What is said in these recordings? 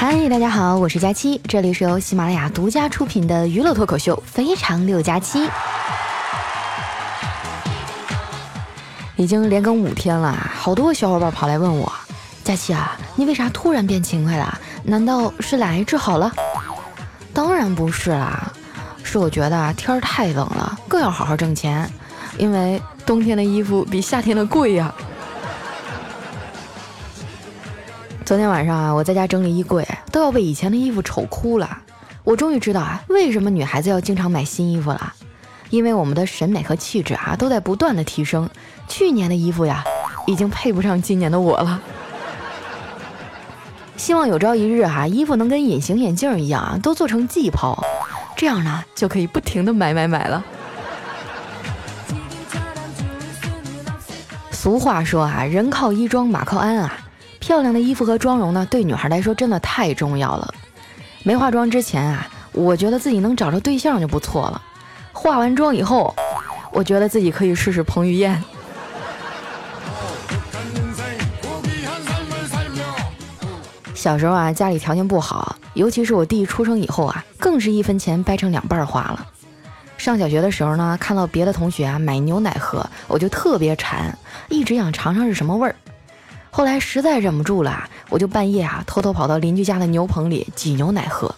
嗨，大家好，我是佳期，这里是由喜马拉雅独家出品的娱乐脱口秀《非常六加七》。已经连更五天了，好多小伙伴跑来问我：“佳期啊，你为啥突然变勤快了？难道是懒癌治好了？”当然不是啦，是我觉得天儿太冷了，更要好好挣钱，因为冬天的衣服比夏天的贵呀。昨天晚上啊，我在家整理衣柜，都要被以前的衣服丑哭了。我终于知道啊，为什么女孩子要经常买新衣服了，因为我们的审美和气质啊，都在不断的提升。去年的衣服呀，已经配不上今年的我了。希望有朝一日哈，衣服能跟隐形眼镜一样啊，都做成季抛，这样呢，就可以不停的买买买了。俗话说啊，人靠衣装，马靠鞍啊。漂亮的衣服和妆容呢，对女孩来说真的太重要了。没化妆之前啊，我觉得自己能找着对象就不错了。化完妆以后，我觉得自己可以试试彭于晏。小时候啊，家里条件不好，尤其是我弟出生以后啊，更是一分钱掰成两半花了。上小学的时候呢，看到别的同学啊买牛奶喝，我就特别馋，一直想尝尝是什么味儿。后来实在忍不住了，我就半夜啊偷偷跑到邻居家的牛棚里挤牛奶喝。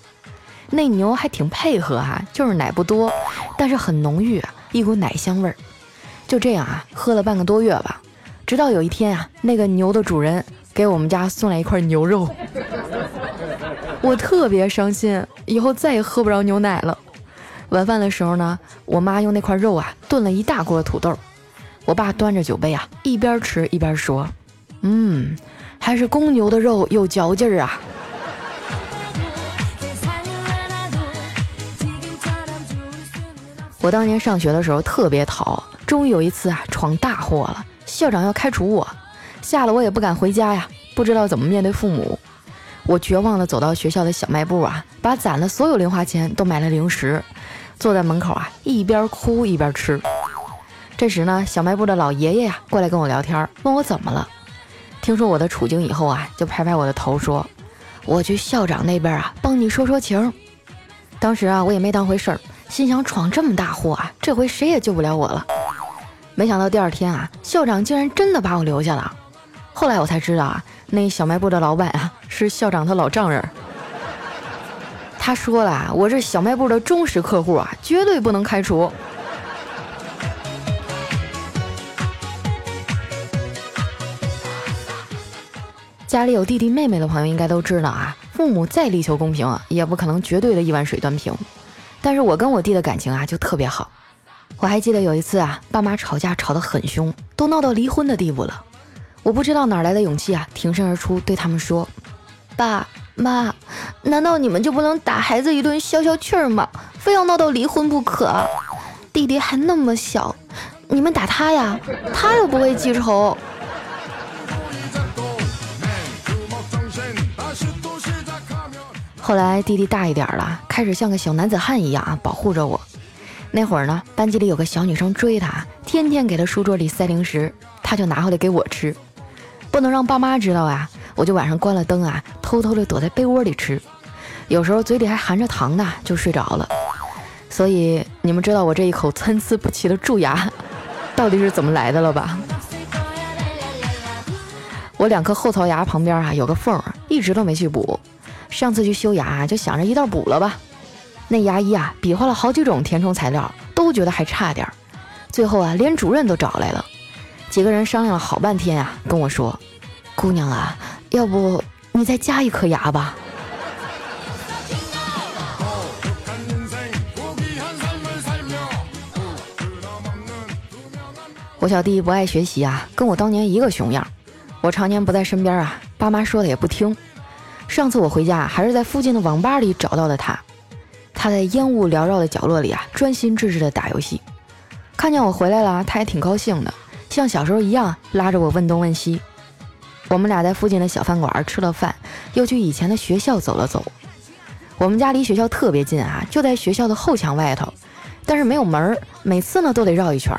那牛还挺配合哈，就是奶不多，但是很浓郁，一股奶香味儿。就这样啊，喝了半个多月吧。直到有一天啊，那个牛的主人给我们家送来一块牛肉，我特别伤心，以后再也喝不着牛奶了。晚饭的时候呢，我妈用那块肉啊炖了一大锅土豆，我爸端着酒杯啊一边吃一边说。嗯，还是公牛的肉有嚼劲儿啊！我当年上学的时候特别淘，终于有一次啊闯大祸了，校长要开除我，吓得我也不敢回家呀，不知道怎么面对父母。我绝望的走到学校的小卖部啊，把攒的所有零花钱都买了零食，坐在门口啊一边哭一边吃。这时呢，小卖部的老爷爷呀过来跟我聊天，问我怎么了。听说我的处境以后啊，就拍拍我的头说：“我去校长那边啊，帮你说说情。”当时啊，我也没当回事儿，心想闯这么大祸啊，这回谁也救不了我了。没想到第二天啊，校长竟然真的把我留下了。后来我才知道啊，那小卖部的老板啊，是校长他老丈人。他说了，我是小卖部的忠实客户啊，绝对不能开除。家里有弟弟妹妹的朋友应该都知道啊，父母再力求公平，也不可能绝对的一碗水端平。但是我跟我弟的感情啊就特别好。我还记得有一次啊，爸妈吵架吵得很凶，都闹到离婚的地步了。我不知道哪来的勇气啊，挺身而出对他们说：“爸妈，难道你们就不能打孩子一顿消消气儿吗？非要闹到离婚不可？弟弟还那么小，你们打他呀，他又不会记仇。”后来弟弟大一点了，开始像个小男子汉一样啊，保护着我。那会儿呢，班级里有个小女生追他，天天给他书桌里塞零食，他就拿回来给我吃。不能让爸妈知道啊，我就晚上关了灯啊，偷偷的躲在被窝里吃。有时候嘴里还含着糖呢，就睡着了。所以你们知道我这一口参差不齐的蛀牙到底是怎么来的了吧？我两颗后槽牙旁边啊有个缝，一直都没去补。上次去修牙，就想着一道补了吧。那牙医啊，比划了好几种填充材料，都觉得还差点儿。最后啊，连主任都找来了，几个人商量了好半天啊，跟我说：“姑娘啊，要不你再加一颗牙吧。”我小弟不爱学习啊，跟我当年一个熊样。我常年不在身边啊，爸妈说的也不听。上次我回家还是在附近的网吧里找到的他，他在烟雾缭绕的角落里啊，专心致志的打游戏。看见我回来了，他还挺高兴的，像小时候一样拉着我问东问西。我们俩在附近的小饭馆吃了饭，又去以前的学校走了走。我们家离学校特别近啊，就在学校的后墙外头，但是没有门儿，每次呢都得绕一圈。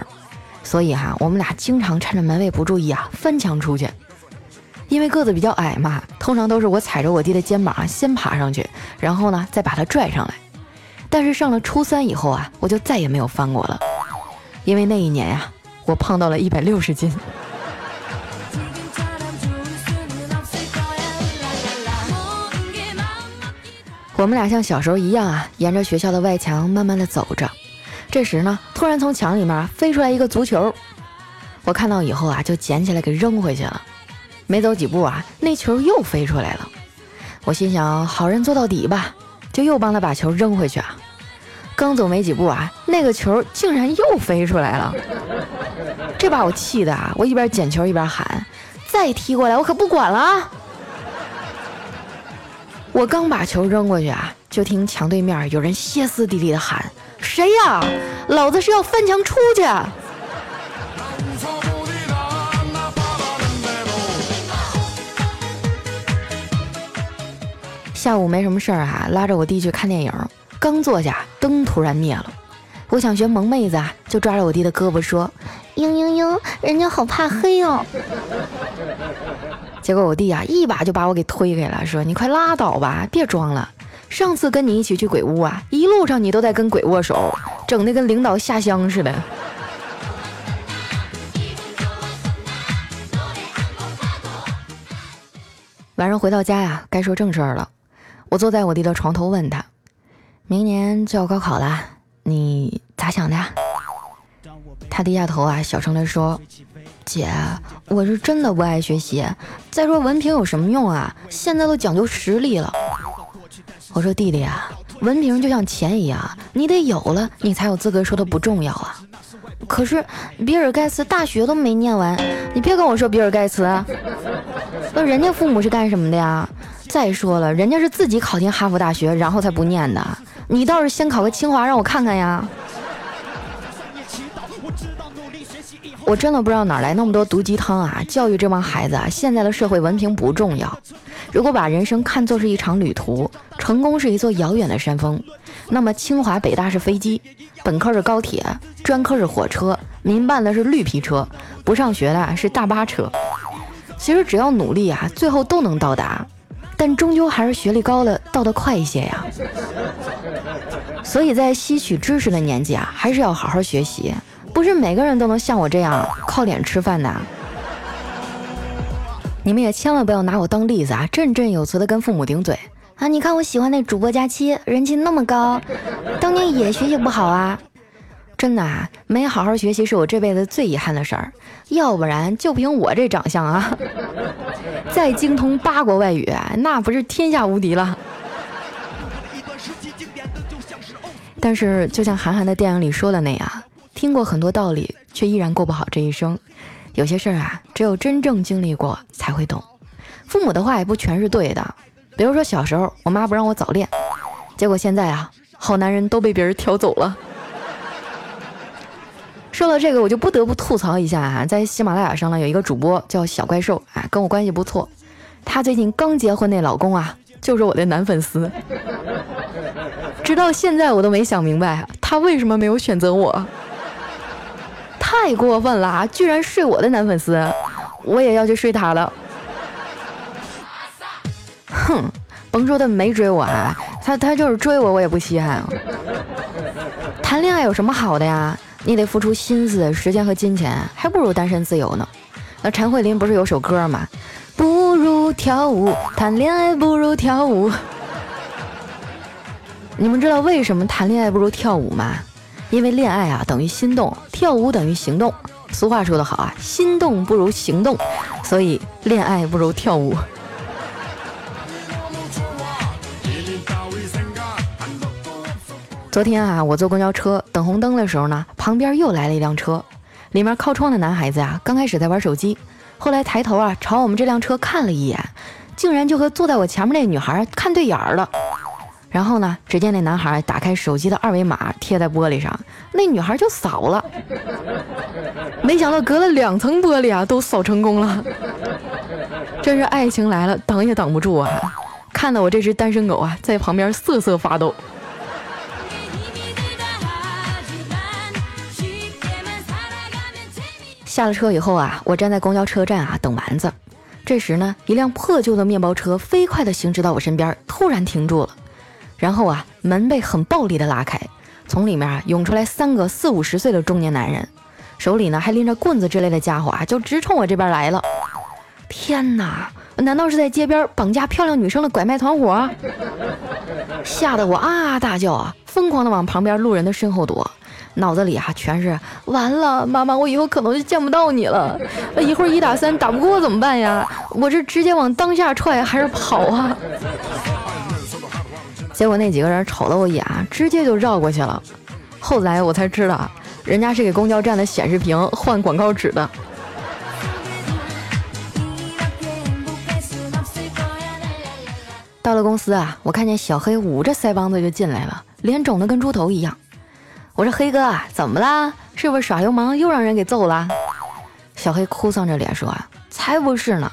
所以哈，我们俩经常趁着门卫不注意啊，翻墙出去。因为个子比较矮嘛，通常都是我踩着我弟的肩膀先爬上去，然后呢再把他拽上来。但是上了初三以后啊，我就再也没有翻过了，因为那一年呀，我胖到了一百六十斤。我们俩像小时候一样啊，沿着学校的外墙慢慢的走着。这时呢，突然从墙里面飞出来一个足球，我看到以后啊，就捡起来给扔回去了。没走几步啊，那球又飞出来了。我心想，好人做到底吧，就又帮他把球扔回去啊。刚走没几步啊，那个球竟然又飞出来了。这把我气的啊，我一边捡球一边喊：“再踢过来，我可不管了！”我刚把球扔过去啊，就听墙对面有人歇斯底里的喊：“谁呀？老子是要翻墙出去！”下午没什么事儿啊，拉着我弟去看电影。刚坐下，灯突然灭了。我想学萌妹子啊，就抓着我弟的胳膊说：“嘤嘤嘤，人家好怕黑哦。”结果我弟啊，一把就把我给推开了，说：“你快拉倒吧，别装了。上次跟你一起去鬼屋啊，一路上你都在跟鬼握手，整的跟领导下乡似的。”晚上回到家呀，该说正事儿了。我坐在我弟的床头，问他：“明年就要高考了，你咋想的？”他低下头啊，小声的说：“姐，我是真的不爱学习。再说文凭有什么用啊？现在都讲究实力了。”我说：“弟弟啊，文凭就像钱一样，你得有了，你才有资格说它不重要啊。可是比尔盖茨大学都没念完，你别跟我说比尔盖茨，那人家父母是干什么的呀？”再说了，人家是自己考进哈佛大学，然后才不念的。你倒是先考个清华，让我看看呀！我真的不知道哪来那么多毒鸡汤啊！教育这帮孩子啊，现在的社会文凭不重要。如果把人生看作是一场旅途，成功是一座遥远的山峰，那么清华北大是飞机，本科是高铁，专科是火车，民办的是绿皮车，不上学的是大巴车。其实只要努力啊，最后都能到达。但终究还是学历高了到得快一些呀，所以在吸取知识的年纪啊，还是要好好学习，不是每个人都能像我这样靠脸吃饭的。你们也千万不要拿我当例子啊，振振有词的跟父母顶嘴啊！你看我喜欢那主播佳期，人气那么高，当年也学习不好啊。真的啊，没好好学习是我这辈子最遗憾的事儿，要不然就凭我这长相啊，再精通八国外语，那不是天下无敌了。但是，就像韩寒的电影里说的那样，听过很多道理，却依然过不好这一生。有些事儿啊，只有真正经历过才会懂。父母的话也不全是对的，比如说小时候，我妈不让我早恋，结果现在啊，好男人都被别人挑走了。说到这个，我就不得不吐槽一下啊，在喜马拉雅上呢，有一个主播叫小怪兽啊，跟我关系不错。他最近刚结婚，那老公啊，就是我的男粉丝。直到现在，我都没想明白他为什么没有选择我。太过分了啊，居然睡我的男粉丝，我也要去睡他了。哼，甭说他没追我啊，他他就是追我，我也不稀罕。谈恋爱有什么好的呀？你得付出心思、时间和金钱，还不如单身自由呢。那陈慧琳不是有首歌吗？不如跳舞，谈恋爱不如跳舞。你们知道为什么谈恋爱不如跳舞吗？因为恋爱啊等于心动，跳舞等于行动。俗话说得好啊，心动不如行动，所以恋爱不如跳舞。昨天啊，我坐公交车等红灯的时候呢，旁边又来了一辆车，里面靠窗的男孩子呀，刚开始在玩手机，后来抬头啊朝我们这辆车看了一眼，竟然就和坐在我前面那女孩看对眼了。然后呢，只见那男孩打开手机的二维码贴在玻璃上，那女孩就扫了。没想到隔了两层玻璃啊，都扫成功了。真是爱情来了，挡也挡不住啊！看得我这只单身狗啊，在旁边瑟瑟发抖。下了车以后啊，我站在公交车站啊等丸子。这时呢，一辆破旧的面包车飞快地行驶到我身边，突然停住了。然后啊，门被很暴力地拉开，从里面啊涌出来三个四五十岁的中年男人，手里呢还拎着棍子之类的家伙啊，就直冲我这边来了。天哪，难道是在街边绑架漂亮女生的拐卖团伙？吓得我啊大叫啊，疯狂地往旁边路人的身后躲。脑子里啊全是完了，妈妈，我以后可能就见不到你了。那一会儿一打三打不过怎么办呀？我这直接往当下踹还是跑啊？结果那几个人瞅了我一眼，直接就绕过去了。后来我才知道，人家是给公交站的显示屏换广告纸的。到了公司啊，我看见小黑捂着腮帮子就进来了，脸肿得跟猪头一样。我说黑哥，怎么啦？是不是耍流氓又让人给揍了？小黑哭丧着脸说：“啊，才不是呢！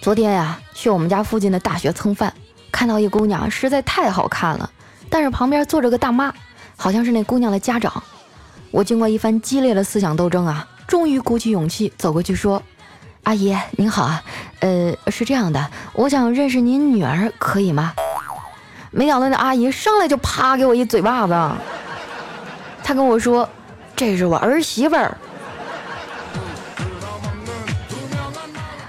昨天呀，去我们家附近的大学蹭饭，看到一姑娘实在太好看了，但是旁边坐着个大妈，好像是那姑娘的家长。我经过一番激烈的思想斗争啊，终于鼓起勇气走过去说：‘阿姨您好啊，呃，是这样的，我想认识您女儿，可以吗？’没想到那阿姨上来就啪给我一嘴巴子。”他跟我说：“这是我儿媳妇儿。”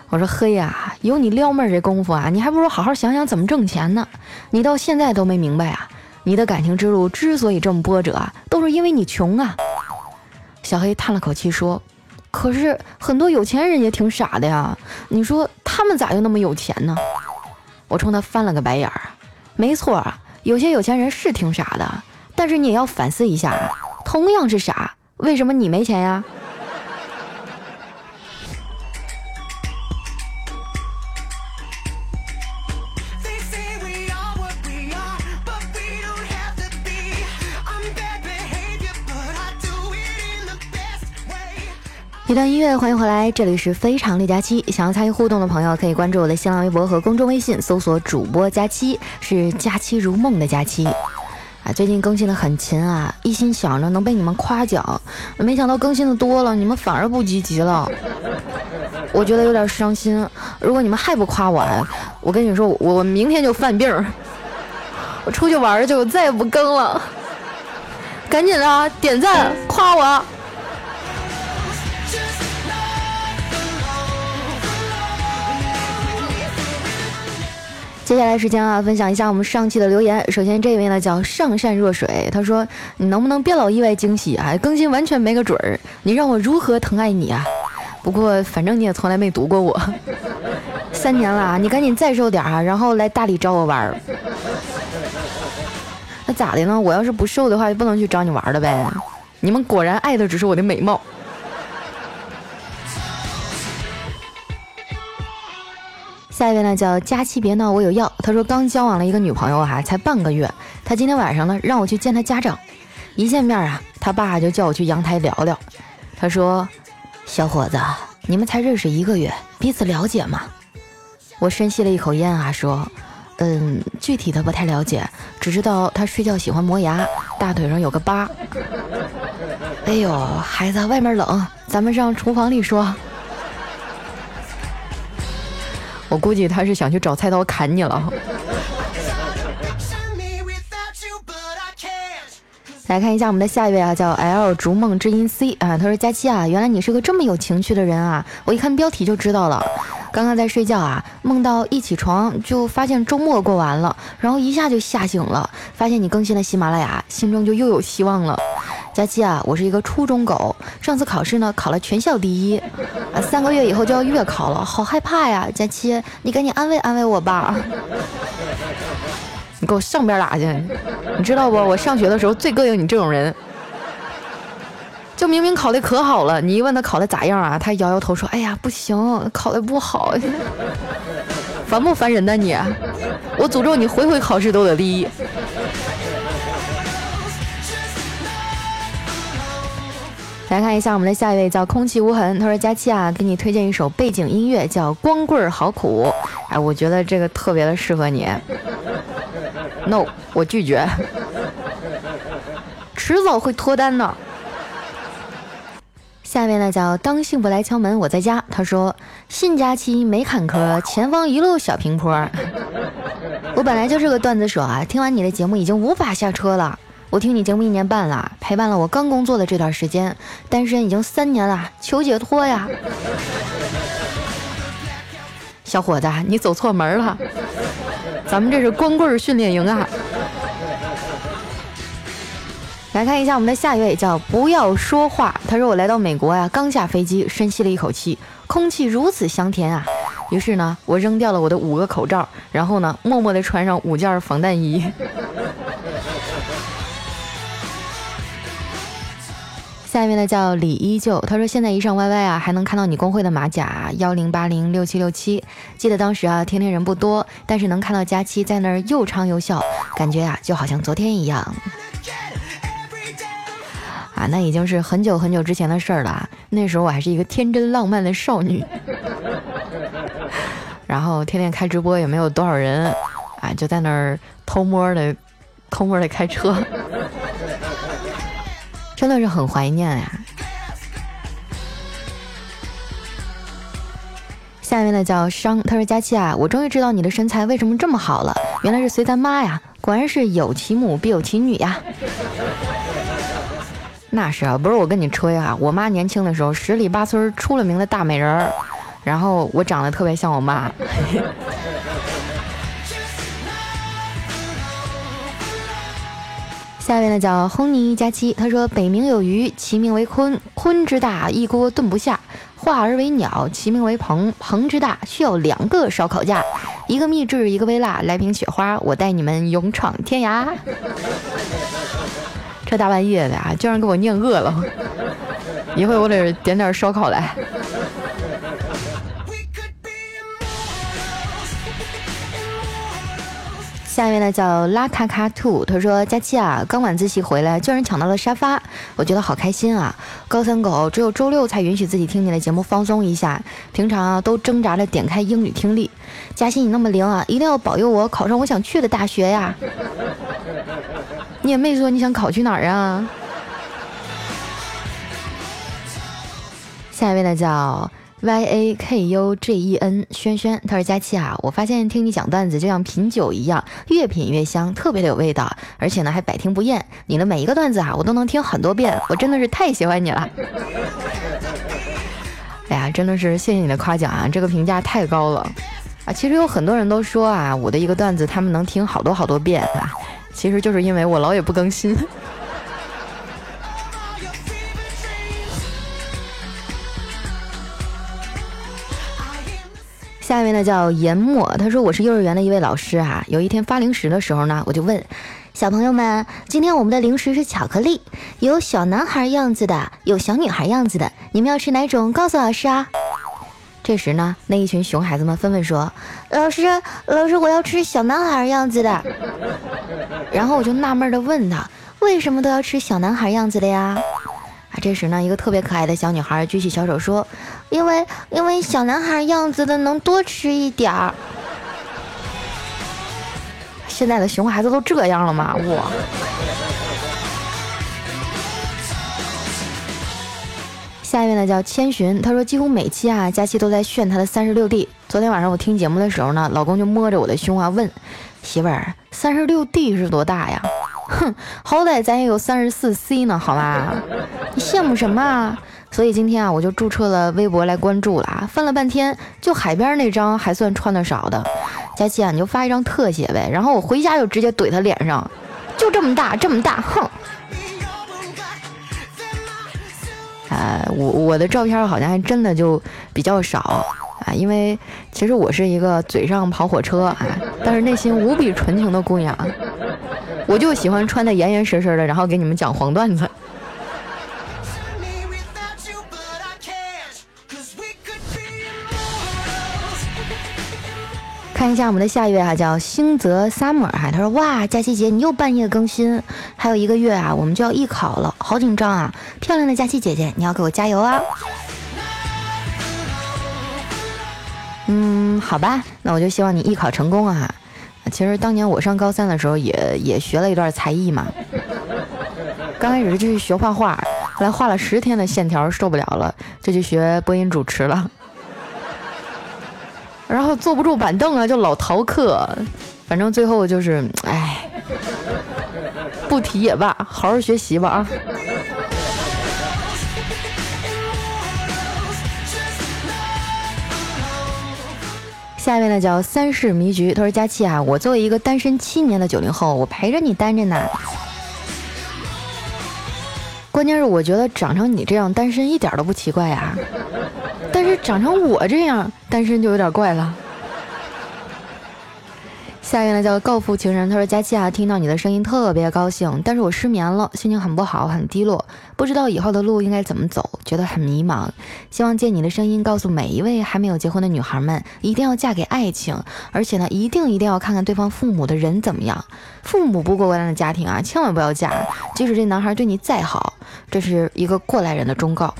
我说：“嘿呀，有你撩妹这功夫啊，你还不如好好想想怎么挣钱呢。你到现在都没明白啊，你的感情之路之所以这么波折，都是因为你穷啊。”小黑叹了口气说：“可是很多有钱人也挺傻的呀，你说他们咋又那么有钱呢？”我冲他翻了个白眼儿：“没错啊，有些有钱人是挺傻的，但是你也要反思一下。”同样是傻，为什么你没钱呀？一段音乐，欢迎回来，这里是非常六加七。想要参与互动的朋友，可以关注我的新浪微博和公众微信，搜索主播佳期，是佳期如梦的佳期。啊，最近更新的很勤啊，一心想着能被你们夸奖，没想到更新的多了，你们反而不积极了，我觉得有点伤心。如果你们还不夸我，我跟你说，我明天就犯病，我出去玩去，我再也不更了。赶紧的，点赞夸我。接下来时间啊，分享一下我们上期的留言。首先这位呢叫上善若水，他说：“你能不能别老意外惊喜啊？更新完全没个准儿，你让我如何疼爱你啊？不过反正你也从来没读过我，三年了，你赶紧再瘦点啊，然后来大理找我玩儿。那咋的呢？我要是不瘦的话，就不能去找你玩了呗？你们果然爱的只是我的美貌。”下一位呢叫佳期别闹我有药，他说刚交往了一个女朋友哈，才半个月，他今天晚上呢让我去见他家长，一见面啊，他爸就叫我去阳台聊聊。他说：“小伙子，你们才认识一个月，彼此了解吗？”我深吸了一口烟啊，说：“嗯，具体的不太了解，只知道他睡觉喜欢磨牙，大腿上有个疤。”哎呦，孩子，外面冷，咱们上厨房里说。我估计他是想去找菜刀砍你了。来看一下我们的下一位啊，叫 L 逐梦之音 C 啊，他说佳期啊，原来你是个这么有情趣的人啊，我一看标题就知道了。刚刚在睡觉啊，梦到一起床就发现周末过完了，然后一下就吓醒了，发现你更新了喜马拉雅，心中就又有希望了。佳期啊，我是一个初中狗，上次考试呢考了全校第一，啊，三个月以后就要月考了，好害怕呀！佳期，你赶紧安慰安慰我吧。你给我上边拉去！你知道不？我上学的时候最膈应你这种人，就明明考的可好了，你一问他考的咋样啊，他摇摇头说：“哎呀，不行，考的不好。”烦不烦人呢你？我诅咒你回回考试都得第一。来看一下我们的下一位，叫空气无痕。他说：“佳期啊，给你推荐一首背景音乐，叫《光棍好苦》。哎，我觉得这个特别的适合你。No，我拒绝，迟早会脱单的。”下面呢叫当幸福来敲门，我在家。他说新假期没坎坷，前方一路小平坡。我本来就是个段子手啊，听完你的节目已经无法下车了。我听你节目一年半了，陪伴了我刚工作的这段时间，单身已经三年了，求解脱呀！小伙子，你走错门了，咱们这是光棍训练营啊！来看一下我们的下一位，叫不要说话。他说我来到美国呀，刚下飞机，深吸了一口气，空气如此香甜啊！于是呢，我扔掉了我的五个口罩，然后呢，默默地穿上五件防弹衣。下面呢叫李依旧，他说现在一上 YY 啊，还能看到你公会的马甲幺零八零六七六七。记得当时啊，天天人不多，但是能看到佳期在那儿又唱又笑，感觉啊就好像昨天一样。啊，那已经是很久很久之前的事儿了。那时候我还是一个天真浪漫的少女，然后天天开直播也没有多少人，啊，就在那儿偷摸的、偷摸的开车，真的是很怀念呀。下面的叫商，他说：“佳期啊，我终于知道你的身材为什么这么好了，原来是随咱妈呀，果然是有其母必有其女呀。”那是啊，不是我跟你吹啊，我妈年轻的时候十里八村出了名的大美人儿，然后我长得特别像我妈。下面呢叫亨尼加七，他说北冥有鱼，其名为鲲，鲲之大，一锅炖不下；化而为鸟，其名为鹏，鹏之大，需要两个烧烤架，一个秘制，一个微辣，来瓶雪花，我带你们勇闯天涯。这大半夜的啊，居然给我念饿了！一会我得点点烧烤来。下一位呢叫拉卡卡兔，他说：“佳期啊，刚晚自习回来，居然抢到了沙发，我觉得好开心啊！高三狗只有周六才允许自己听你的节目放松一下，平常啊都挣扎着点开英语听力。佳期你那么灵啊，一定要保佑我考上我想去的大学呀！”你也没说你想考去哪儿啊？下一位呢叫 Y A K U J E N 轩轩，他说佳期啊，我发现听你讲段子就像品酒一样，越品越香，特别的有味道，而且呢还百听不厌。你的每一个段子啊，我都能听很多遍，我真的是太喜欢你了。哎呀，真的是谢谢你的夸奖啊，这个评价太高了啊！其实有很多人都说啊，我的一个段子他们能听好多好多遍啊。其实就是因为我老也不更新。呢叫研墨，他说我是幼儿园的一位老师啊。有一天发零食的时候呢，我就问小朋友们：今天我们的零食是巧克力，有小男孩样子的，有小女孩样子的，你们要吃哪种？告诉老师啊。这时呢，那一群熊孩子们纷纷说：“老师，老师，我要吃小男孩样子的。”然后我就纳闷的问他：“为什么都要吃小男孩样子的呀？”这时呢，一个特别可爱的小女孩举起小手说：“因为，因为小男孩样子的能多吃一点儿。”现在的熊孩子都这样了吗？我。下一位呢叫千寻，他说几乎每期啊，佳期都在炫他的三十六 D。昨天晚上我听节目的时候呢，老公就摸着我的胸啊问媳妇儿，三十六 D 是多大呀？哼，好歹咱也有三十四 C 呢，好吧？你羡慕什么啊？所以今天啊，我就注册了微博来关注了啊，翻了半天，就海边那张还算穿的少的。佳琪啊，你就发一张特写呗，然后我回家就直接怼他脸上，就这么大，这么大，哼。呃，我我的照片好像还真的就比较少啊，因为其实我是一个嘴上跑火车啊，但是内心无比纯情的姑娘，我就喜欢穿的严严实实的，然后给你们讲黄段子。看一下我们的下一位哈，叫星泽 summer 哈，他说哇，佳琪姐你又半夜更新，还有一个月啊，我们就要艺考了，好紧张啊！漂亮的佳琪姐姐，你要给我加油啊！嗯，好吧，那我就希望你艺考成功啊！其实当年我上高三的时候，也也学了一段才艺嘛。刚开始就是学画画，后来画了十天的线条受不了了，就去学播音主持了。然后坐不住板凳啊，就老逃课。反正最后就是，哎，不提也罢，好好学习吧啊。下面呢叫三世迷局，他说佳期啊，我作为一个单身七年的九零后，我陪着你单着呢。关键是我觉得长成你这样单身一点都不奇怪呀，但是长成我这样单身就有点怪了。下一位呢叫告父情人，他说佳期啊，听到你的声音特别高兴，但是我失眠了，心情很不好，很低落，不知道以后的路应该怎么走，觉得很迷茫。希望借你的声音告诉每一位还没有结婚的女孩们，一定要嫁给爱情，而且呢，一定一定要看看对方父母的人怎么样，父母不过关的家庭啊，千万不要嫁，即使这男孩对你再好，这是一个过来人的忠告。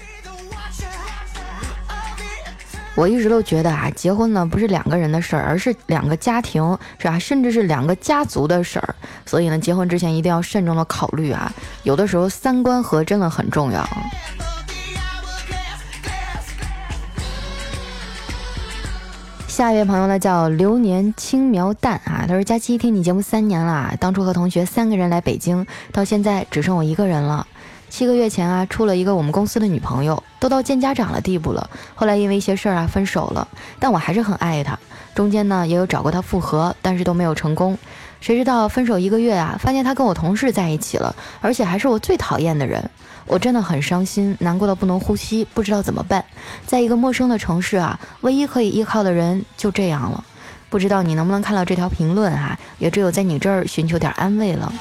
我一直都觉得啊，结婚呢不是两个人的事儿，而是两个家庭，是吧？甚至是两个家族的事儿。所以呢，结婚之前一定要慎重的考虑啊。有的时候三观合真的很重要。下一位朋友呢叫流年轻描淡啊，他说：佳期听你节目三年了，当初和同学三个人来北京，到现在只剩我一个人了。七个月前啊，处了一个我们公司的女朋友，都到见家长的地步了。后来因为一些事儿啊分手了，但我还是很爱她。中间呢也有找过她复合，但是都没有成功。谁知道分手一个月啊，发现她跟我同事在一起了，而且还是我最讨厌的人。我真的很伤心，难过到不能呼吸，不知道怎么办。在一个陌生的城市啊，唯一可以依靠的人就这样了。不知道你能不能看到这条评论啊？也只有在你这儿寻求点安慰了。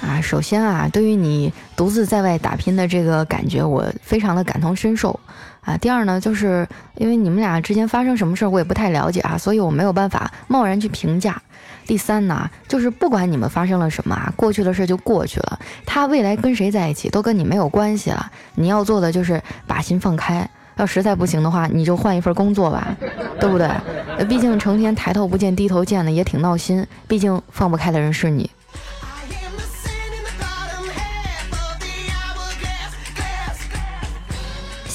啊，首先啊，对于你独自在外打拼的这个感觉，我非常的感同身受啊。第二呢，就是因为你们俩之间发生什么事儿，我也不太了解啊，所以我没有办法贸然去评价。第三呢，就是不管你们发生了什么啊，过去的事就过去了，他未来跟谁在一起都跟你没有关系了。你要做的就是把心放开，要实在不行的话，你就换一份工作吧，对不对？毕竟成天抬头不见低头见的也挺闹心，毕竟放不开的人是你。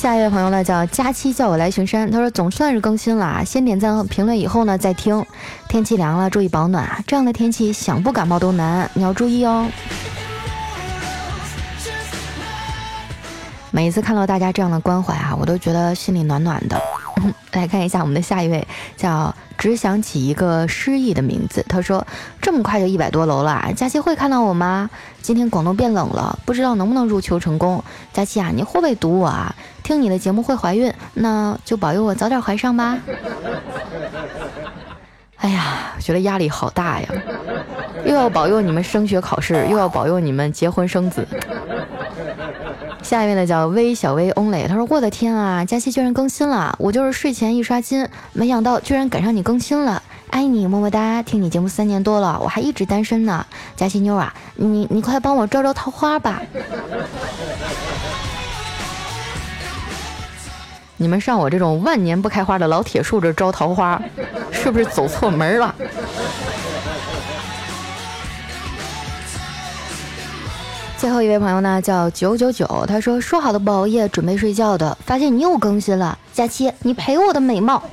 下一位朋友呢，叫佳期，叫我来巡山。他说总算是更新了啊，先点赞和评论，以后呢再听。天气凉了，注意保暖啊！这样的天气想不感冒都难，你要注意哦。每一次看到大家这样的关怀啊，我都觉得心里暖暖的。来看一下我们的下一位，叫只想起一个诗意的名字。他说：“这么快就一百多楼了，佳期会看到我吗？今天广东变冷了，不知道能不能入秋成功。佳期啊，你会不会堵我啊？听你的节目会怀孕，那就保佑我早点怀上吧。”哎呀，觉得压力好大呀，又要保佑你们升学考试，又要保佑你们结婚生子。下一位呢叫微小微 only，他说我的天啊，佳期居然更新了，我就是睡前一刷新，没想到居然赶上你更新了，爱你么么哒，听你节目三年多了，我还一直单身呢，佳期妞啊，你你快帮我招招桃花吧。你们上我这种万年不开花的老铁树这招桃花，是不是走错门了？最后一位朋友呢，叫九九九，他说说好的不熬夜，准备睡觉的，发现你又更新了。佳期，你陪我的美貌，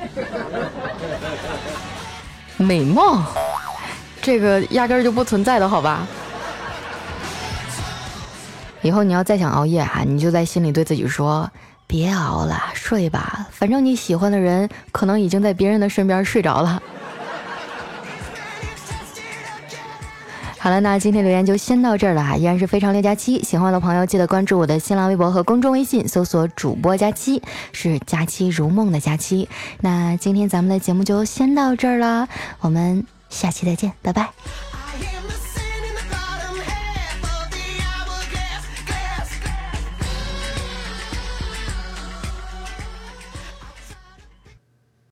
美貌，这个压根儿就不存在的，好吧？以后你要再想熬夜哈，你就在心里对自己说，别熬了，睡吧，反正你喜欢的人可能已经在别人的身边睡着了。好了，那今天留言就先到这儿了哈，依然是非常六加七，喜欢的朋友记得关注我的新浪微博和公众微信，搜索主播加七，是佳期如梦的佳期。那今天咱们的节目就先到这儿了，我们下期再见，拜拜。